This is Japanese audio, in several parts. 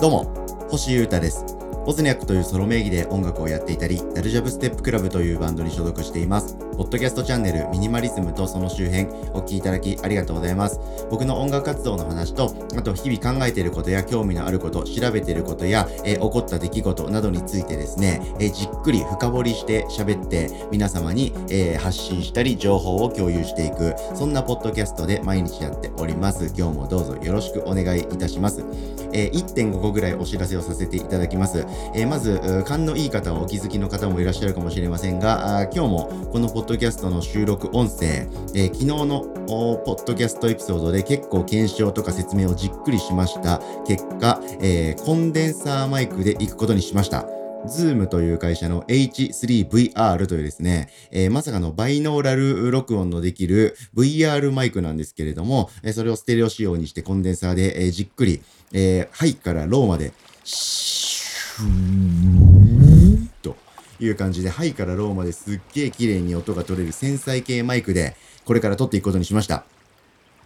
どうも、星優太です。オズニャックというソロ名義で音楽をやっていたり、ダルジャブステップクラブというバンドに所属しています。ポッドキャストチャンネルミニマリズムとその周辺お聴きいただきありがとうございます。僕の音楽活動の話と、あと日々考えていることや興味のあること、調べていることや、え、起こった出来事などについてですね、え、じっくり深掘りして喋って皆様に、えー、発信したり情報を共有していく、そんなポッドキャストで毎日やっております。今日もどうぞよろしくお願いいたします。え1.5個ぐらいお知らせをさせていただきます。えまず、勘のいい方はお気づきの方もいらっしゃるかもしれませんが、今日もこのポッドキャストの収録音声、え昨日のポッドキャストエピソードで結構検証とか説明をじっくりしました結果、えー、コンデンサーマイクで行くことにしました。 ZOOM という会社の H3VR というですね、えー、まさかのバイノーラル録音のできる VR マイクなんですけれども、えー、それをステレオ仕様にしてコンデンサーで、えー、じっくり、えー、ハイからローまで、という感じで、ハイからローまですっげー綺麗に音が取れる繊細系マイクで、これから撮っていくことにしました。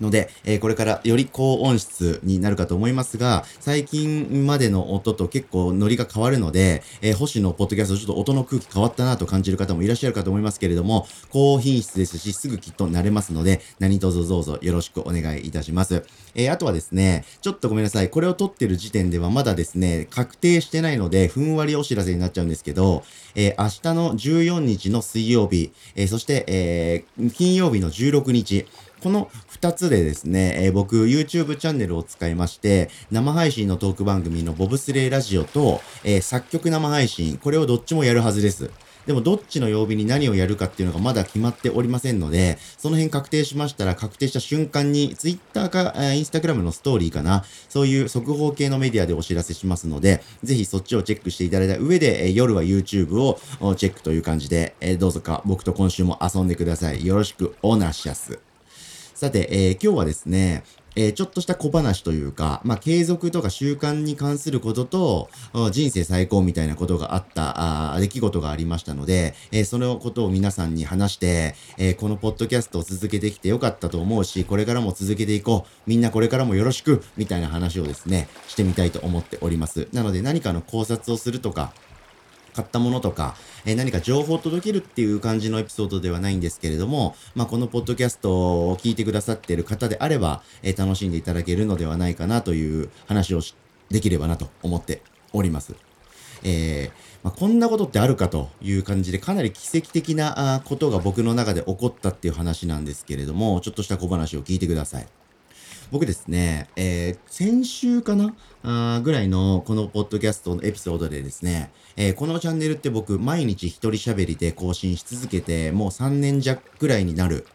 ので、えー、これからより高音質になるかと思いますが、最近までの音と結構ノリが変わるので、えー、星のポッドキャストちょっと音の空気変わったなと感じる方もいらっしゃるかと思いますけれども、高品質ですし、すぐきっと慣れますので、何卒どうぞよろしくお願いいたします。えー、あとはですね、ちょっとごめんなさい。これを撮ってる時点ではまだですね、確定してないので、ふんわりお知らせになっちゃうんですけど、え、明日の14日の水曜日、え、そして、え、金曜日の16日、この2つでですね、えー、僕 YouTube チャンネルを使いまして、生配信のトーク番組のボブスレーラジオと、えー、作曲生配信、これをどっちもやるはずです。でもどっちの曜日に何をやるかっていうのがまだ決まっておりませんので、その辺確定しましたら確定した瞬間に Twitter か、えー、Instagram のストーリーかな、そういう速報系のメディアでお知らせしますので、ぜひそっちをチェックしていただいた上で、えー、夜は YouTube をチェックという感じで、えー、どうぞか僕と今週も遊んでください。よろしくおなしゃす。さて、えー、今日はですね、えー、ちょっとした小話というか、まあ、継続とか習慣に関することと、人生最高みたいなことがあったあ、出来事がありましたので、えー、そのことを皆さんに話して、えー、このポッドキャストを続けてきてよかったと思うし、これからも続けていこう。みんなこれからもよろしく、みたいな話をですね、してみたいと思っております。なので何かの考察をするとか、買ったものとか、えー、何か情報を届けるっていう感じのエピソードではないんですけれども、まあ、このポッドキャストを聞いてくださっている方であれば、えー、楽しんでいただけるのではないかなという話をできればなと思っております。えー、まあ、こんなことってあるかという感じで、かなり奇跡的なことが僕の中で起こったっていう話なんですけれども、ちょっとした小話を聞いてください。僕ですね、えー、先週かなあぐらいのこのポッドキャストのエピソードでですね、えー、このチャンネルって僕毎日一人喋りで更新し続けてもう3年弱ぐらいになる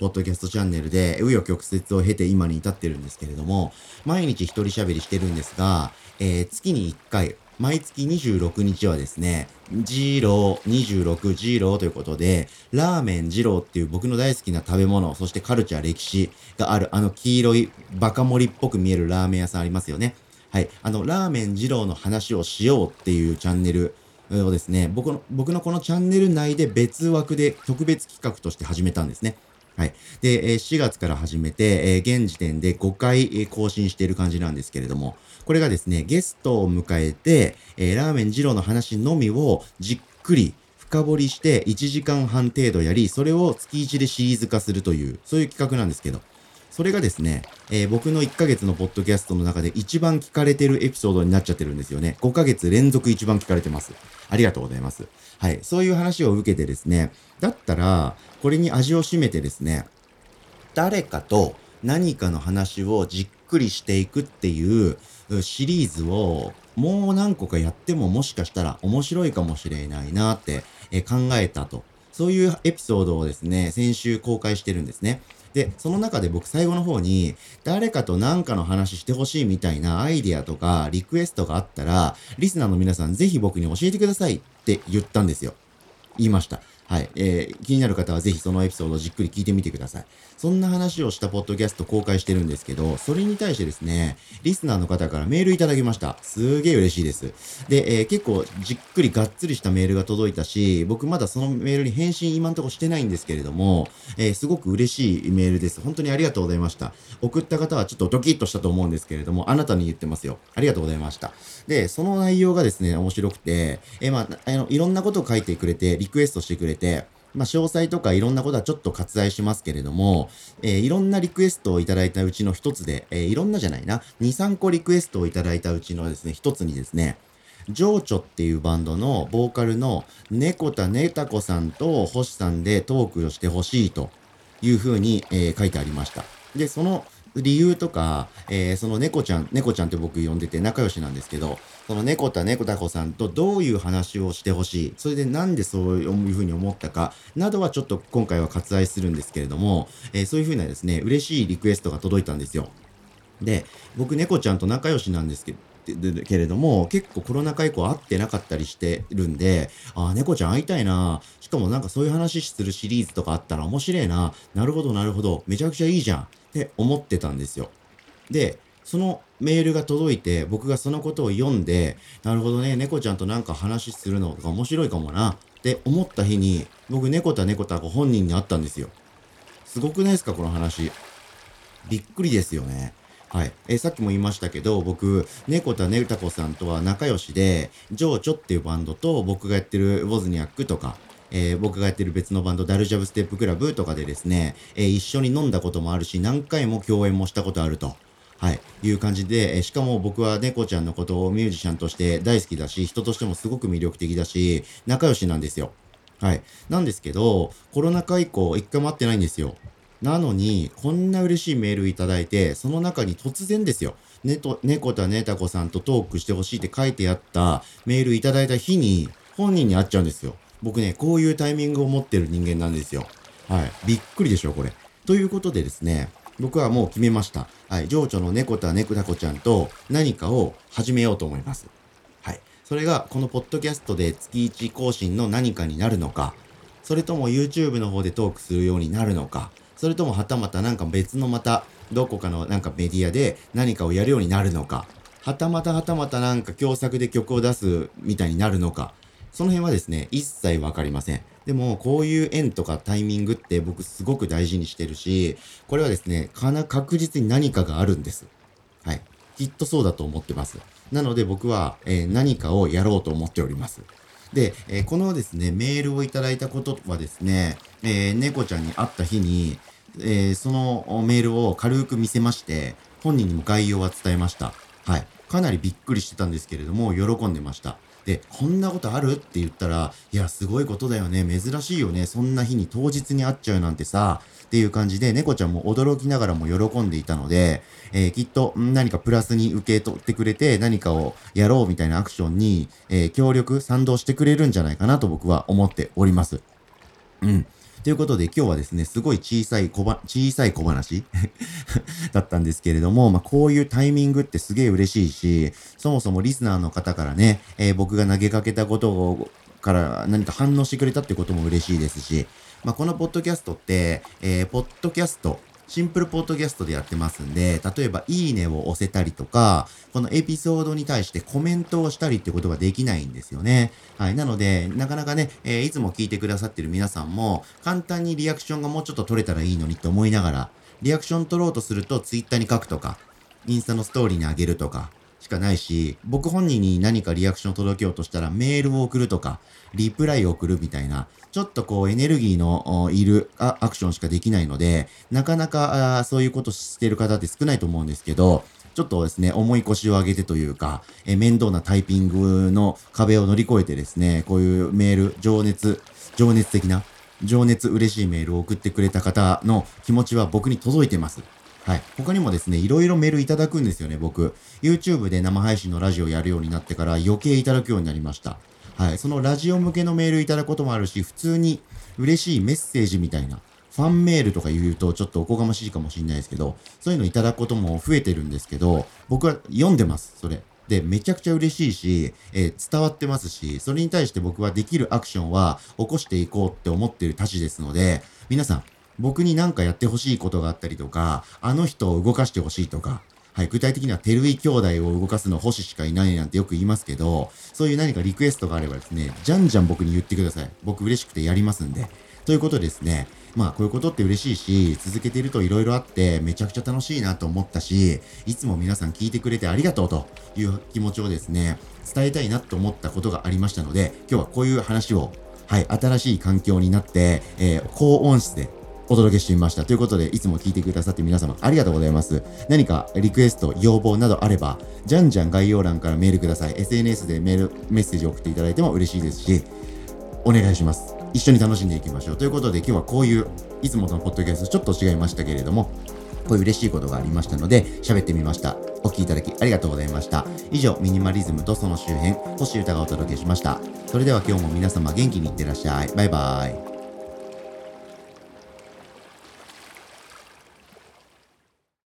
ポッドキャストチャンネルで、紆余曲折を経て今に至ってるんですけれども、毎日一人喋りしてるんですが、えー、月に1回、毎月26日はですね、ジーロー、26ジーローということで、ラーメンジローっていう僕の大好きな食べ物、そしてカルチャー、歴史がある、あの黄色いバカ盛りっぽく見えるラーメン屋さんありますよね。はい。あの、ラーメン二郎の話をしようっていうチャンネルをですね、僕の、僕のこのチャンネル内で別枠で特別企画として始めたんですね。はい。で、4月から始めて、現時点で5回更新している感じなんですけれども、これがですね、ゲストを迎えて、ラーメン二郎の話のみをじっくり深掘りして1時間半程度やり、それを月1でシリーズ化するという、そういう企画なんですけど、それがですね、えー、僕の1ヶ月のポッドキャストの中で一番聞かれてるエピソードになっちゃってるんですよね。5ヶ月連続一番聞かれてます。ありがとうございます。はい。そういう話を受けてですね、だったら、これに味を占めてですね、誰かと何かの話をじっくりしていくっていうシリーズをもう何個かやってももしかしたら面白いかもしれないなって考えたと。そういうエピソードをですね、先週公開してるんですね。で、その中で僕最後の方に、誰かと何かの話してほしいみたいなアイディアとかリクエストがあったら、リスナーの皆さんぜひ僕に教えてくださいって言ったんですよ。言いました。はい。えー、気になる方はぜひそのエピソードをじっくり聞いてみてください。そんな話をしたポッドキャスト公開してるんですけど、それに対してですね、リスナーの方からメールいただきました。すげえ嬉しいです。で、えー、結構じっくりがっつりしたメールが届いたし、僕まだそのメールに返信今んとこしてないんですけれども、えー、すごく嬉しいメールです。本当にありがとうございました。送った方はちょっとドキッとしたと思うんですけれども、あなたに言ってますよ。ありがとうございました。で、その内容がですね、面白くて、えー、まあ、あの、いろんなことを書いてくれて、リクエストしてくれて、まあ、詳細とかいろんなことはちょっと割愛しますけれども、えー、いろんなリクエストをいただいたうちの一つで、えー、いろんなじゃないな、2、3個リクエストをいただいたうちのですね、一つにですね、情緒っていうバンドのボーカルの猫田ねたこさんと星さんでトークをしてほしいというふうに、えー、書いてありました。で、その理由とか、えー、その猫ちゃん、猫ちゃんって僕呼んでて仲良しなんですけど、その猫田猫田子さんとどういう話をしてほしい、それでなんでそういうふうに思ったか、などはちょっと今回は割愛するんですけれども、えー、そういうふうなですね、嬉しいリクエストが届いたんですよ。で、僕猫ちゃんと仲良しなんですけど、けれども、結構コロナ禍以降会ってなかったりしてるんで、ああ、猫ちゃん会いたいな。しかもなんかそういう話するシリーズとかあったら面白いな。なるほど、なるほど。めちゃくちゃいいじゃん。って思ってたんですよ。で、そのメールが届いて、僕がそのことを読んで、なるほどね、猫ちゃんとなんか話するのとか面白いかもなって思った日に、僕、猫田猫田ご本人に会ったんですよ。すごくないですか、この話。びっくりですよね。はい。えさっきも言いましたけど、僕、猫田ねたこさんとは仲良しで、情緒っていうバンドと僕がやってるウォズニャックとか、えー、僕がやってる別のバンド、ダルジャブステップクラブとかでですね、えー、一緒に飲んだこともあるし、何回も共演もしたことあると。はい。いう感じで、え、しかも僕は猫ちゃんのことをミュージシャンとして大好きだし、人としてもすごく魅力的だし、仲良しなんですよ。はい。なんですけど、コロナ禍以降、一回も会ってないんですよ。なのに、こんな嬉しいメールいただいて、その中に突然ですよ、ねと、猫田ねたこさんとトークしてほしいって書いてあったメールいただいた日に、本人に会っちゃうんですよ。僕ね、こういうタイミングを持ってる人間なんですよ。はい。びっくりでしょ、これ。ということでですね、僕はもう決めました。はい。情緒の猫田猫田子ちゃんと何かを始めようと思います。はい。それが、このポッドキャストで月1更新の何かになるのか、それとも YouTube の方でトークするようになるのか、それともはたまたなんか別のまた、どこかのなんかメディアで何かをやるようになるのか、はたまたはたまたなんか共作で曲を出すみたいになるのか、その辺はですね、一切わかりません。でも、こういう縁とかタイミングって僕すごく大事にしてるし、これはですね、かな、確実に何かがあるんです。はい。きっとそうだと思ってます。なので僕は、えー、何かをやろうと思っております。で、えー、このですね、メールをいただいたことはですね、えー、猫ちゃんに会った日に、え、そのメールを軽く見せまして、本人にも概要は伝えました。はい。かなりびっくりしてたんですけれども、喜んでました。で、こんなことある？って言ったら、いや、すごいことだよね。珍しいよね。そんな日に当日に会っちゃうなんてさ、っていう感じで、猫ちゃんも驚きながらも喜んでいたので、えー、きっと何かプラスに受け取ってくれて、何かをやろうみたいなアクションに、えー、協力、賛同してくれるんじゃないかなと僕は思っております。うん。ということで今日はですね、すごい小さい小ば、小さい小話 だったんですけれども、まあ、こういうタイミングってすげえ嬉しいし、そもそもリスナーの方からね、えー、僕が投げかけたことを、から何か反応してくれたってことも嬉しいですし、まあ、このポッドキャストって、えー、ポッドキャスト、シンプルポッドキャストでやってますんで、例えばいいねを押せたりとか、このエピソードに対してコメントをしたりってことができないんですよね。はい。なので、なかなかね、えー、いつも聞いてくださってる皆さんも、簡単にリアクションがもうちょっと取れたらいいのにと思いながら、リアクション取ろうとすると、ツイッターに書くとか、インスタのストーリーにあげるとか、しかないし、僕本人に何かリアクションを届けようとしたらメールを送るとか、リプライを送るみたいな、ちょっとこうエネルギーのいるアクションしかできないので、なかなかそういうことしてる方って少ないと思うんですけど、ちょっとですね、重い腰を上げてというか、え面倒なタイピングの壁を乗り越えてですね、こういうメール、情熱、情熱的な、情熱嬉しいメールを送ってくれた方の気持ちは僕に届いてます。はい。他にもですね、いろいろメールいただくんですよね、僕。YouTube で生配信のラジオやるようになってから余計いただくようになりました。はい。そのラジオ向けのメールいただくこともあるし、普通に嬉しいメッセージみたいな、ファンメールとか言うとちょっとおこがましいかもしれないですけど、そういうのいただくことも増えてるんですけど、僕は読んでます、それ。でめちゃくちゃ嬉しいし、えー、伝わってますし、それに対して僕はできるアクションは起こしていこうって思ってるたちですので、皆さん、僕に何かやってほしいことがあったりとか、あの人を動かしてほしいとか、はい、具体的には、テルイ兄弟を動かすの星しかいないなんてよく言いますけど、そういう何かリクエストがあればですね、じゃんじゃん僕に言ってください。僕嬉しくてやりますんで。ということですね、まあこういうことって嬉しいし、続けてると色々あって、めちゃくちゃ楽しいなと思ったし、いつも皆さん聞いてくれてありがとうという気持ちをですね、伝えたいなと思ったことがありましたので、今日はこういう話をはい、新しい環境になって、えー、高音質でお届けしてみました。ということで、いつも聞いてくださって皆様ありがとうございます。何かリクエスト、要望などあれば、じゃんじゃん概要欄からメールください。SNS でメール、メッセージを送っていただいても嬉しいですし、お願いします。一緒に楽しんでいきましょう。ということで、今日はこういう、いつもとのポッドキャストちょっと違いましたけれども、こういう嬉しいことがありましたので、喋ってみました。お聴きいただきありがとうございました。以上、ミニマリズムとその周辺、星歌がお届けしました。それでは今日も皆様元気にいってらっしゃい。バイバーイ。